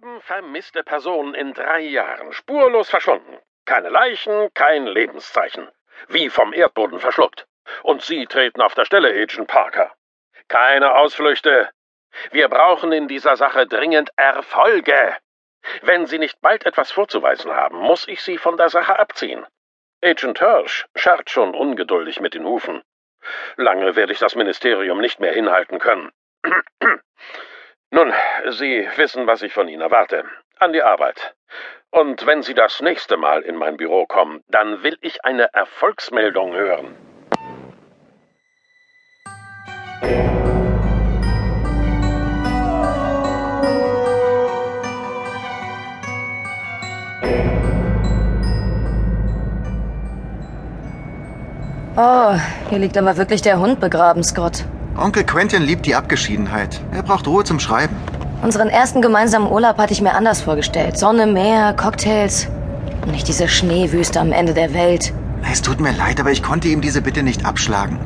Sieben vermisste Personen in drei Jahren, spurlos verschwunden. Keine Leichen, kein Lebenszeichen. Wie vom Erdboden verschluckt. Und Sie treten auf der Stelle, Agent Parker. Keine Ausflüchte. Wir brauchen in dieser Sache dringend Erfolge. Wenn Sie nicht bald etwas vorzuweisen haben, muss ich Sie von der Sache abziehen. Agent Hirsch scharrt schon ungeduldig mit den Hufen. Lange werde ich das Ministerium nicht mehr hinhalten können. Nun, Sie wissen, was ich von Ihnen erwarte. An die Arbeit. Und wenn Sie das nächste Mal in mein Büro kommen, dann will ich eine Erfolgsmeldung hören. Oh, hier liegt aber wirklich der Hund begraben, Scott. Onkel Quentin liebt die Abgeschiedenheit. Er braucht Ruhe zum Schreiben. Unseren ersten gemeinsamen Urlaub hatte ich mir anders vorgestellt. Sonne, Meer, Cocktails. Und nicht diese Schneewüste am Ende der Welt. Es tut mir leid, aber ich konnte ihm diese Bitte nicht abschlagen.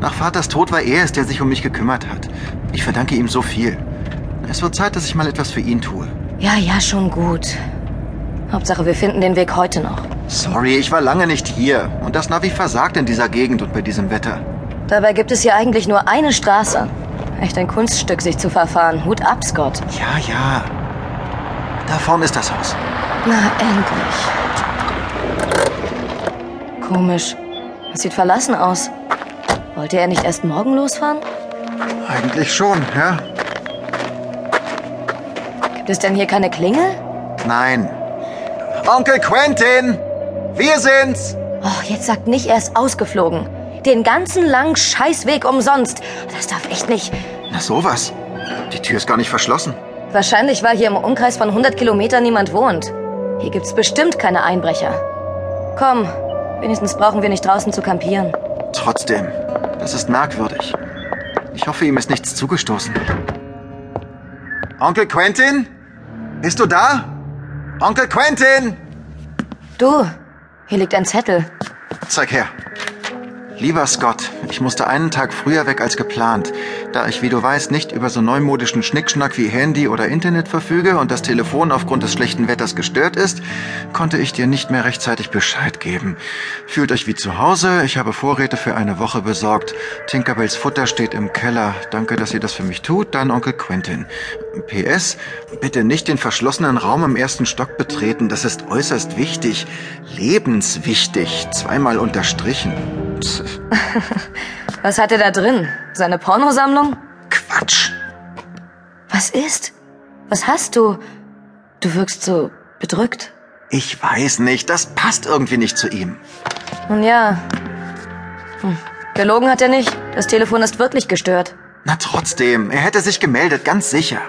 Nach Vaters Tod war er es, der sich um mich gekümmert hat. Ich verdanke ihm so viel. Es wird Zeit, dass ich mal etwas für ihn tue. Ja, ja, schon gut. Hauptsache, wir finden den Weg heute noch. Sorry, ich war lange nicht hier. Und das Navi versagt in dieser Gegend und bei diesem Wetter. Dabei gibt es hier eigentlich nur eine Straße. Echt ein Kunststück, sich zu verfahren. Hut ab, Scott. Ja, ja. Da vorne ist das Haus. Na, endlich. Komisch. Es sieht verlassen aus. Wollte er nicht erst morgen losfahren? Eigentlich schon, ja? Gibt es denn hier keine Klingel? Nein. Onkel Quentin! Wir sind's! Och, jetzt sagt nicht, er ist ausgeflogen. Den ganzen langen Scheißweg umsonst. Das darf echt nicht. Na sowas. Die Tür ist gar nicht verschlossen. Wahrscheinlich, weil hier im Umkreis von 100 Kilometern niemand wohnt. Hier gibt's bestimmt keine Einbrecher. Komm, wenigstens brauchen wir nicht draußen zu kampieren. Trotzdem, das ist merkwürdig. Ich hoffe, ihm ist nichts zugestoßen. Onkel Quentin? Bist du da? Onkel Quentin! Du, hier liegt ein Zettel. Zeig her. Lieber Scott, ich musste einen Tag früher weg als geplant. Da ich, wie du weißt, nicht über so neumodischen Schnickschnack wie Handy oder Internet verfüge und das Telefon aufgrund des schlechten Wetters gestört ist, konnte ich dir nicht mehr rechtzeitig Bescheid geben. Fühlt euch wie zu Hause, ich habe Vorräte für eine Woche besorgt. Tinkerbells Futter steht im Keller. Danke, dass ihr das für mich tut. Dann Onkel Quentin. PS, bitte nicht den verschlossenen Raum im ersten Stock betreten. Das ist äußerst wichtig. Lebenswichtig. Zweimal unterstrichen. Was hat er da drin? Seine Pornosammlung? Quatsch. Was ist? Was hast du? Du wirkst so bedrückt. Ich weiß nicht, das passt irgendwie nicht zu ihm. Nun ja. Hm. Gelogen hat er nicht. Das Telefon ist wirklich gestört. Na trotzdem, er hätte sich gemeldet, ganz sicher.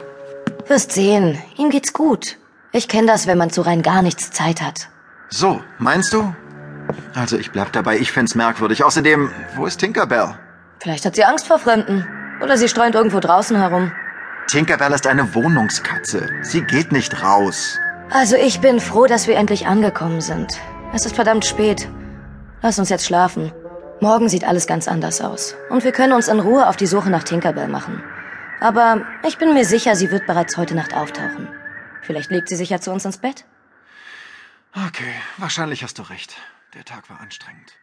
Wirst sehen, ihm geht's gut. Ich kenne das, wenn man zu rein gar nichts Zeit hat. So, meinst du? Also ich bleib dabei, ich find's merkwürdig. Außerdem, wo ist Tinkerbell? Vielleicht hat sie Angst vor Fremden. Oder sie streunt irgendwo draußen herum. Tinkerbell ist eine Wohnungskatze. Sie geht nicht raus. Also ich bin froh, dass wir endlich angekommen sind. Es ist verdammt spät. Lass uns jetzt schlafen. Morgen sieht alles ganz anders aus. Und wir können uns in Ruhe auf die Suche nach Tinkerbell machen. Aber ich bin mir sicher, sie wird bereits heute Nacht auftauchen. Vielleicht legt sie sich ja zu uns ins Bett. Okay, wahrscheinlich hast du recht. Der Tag war anstrengend.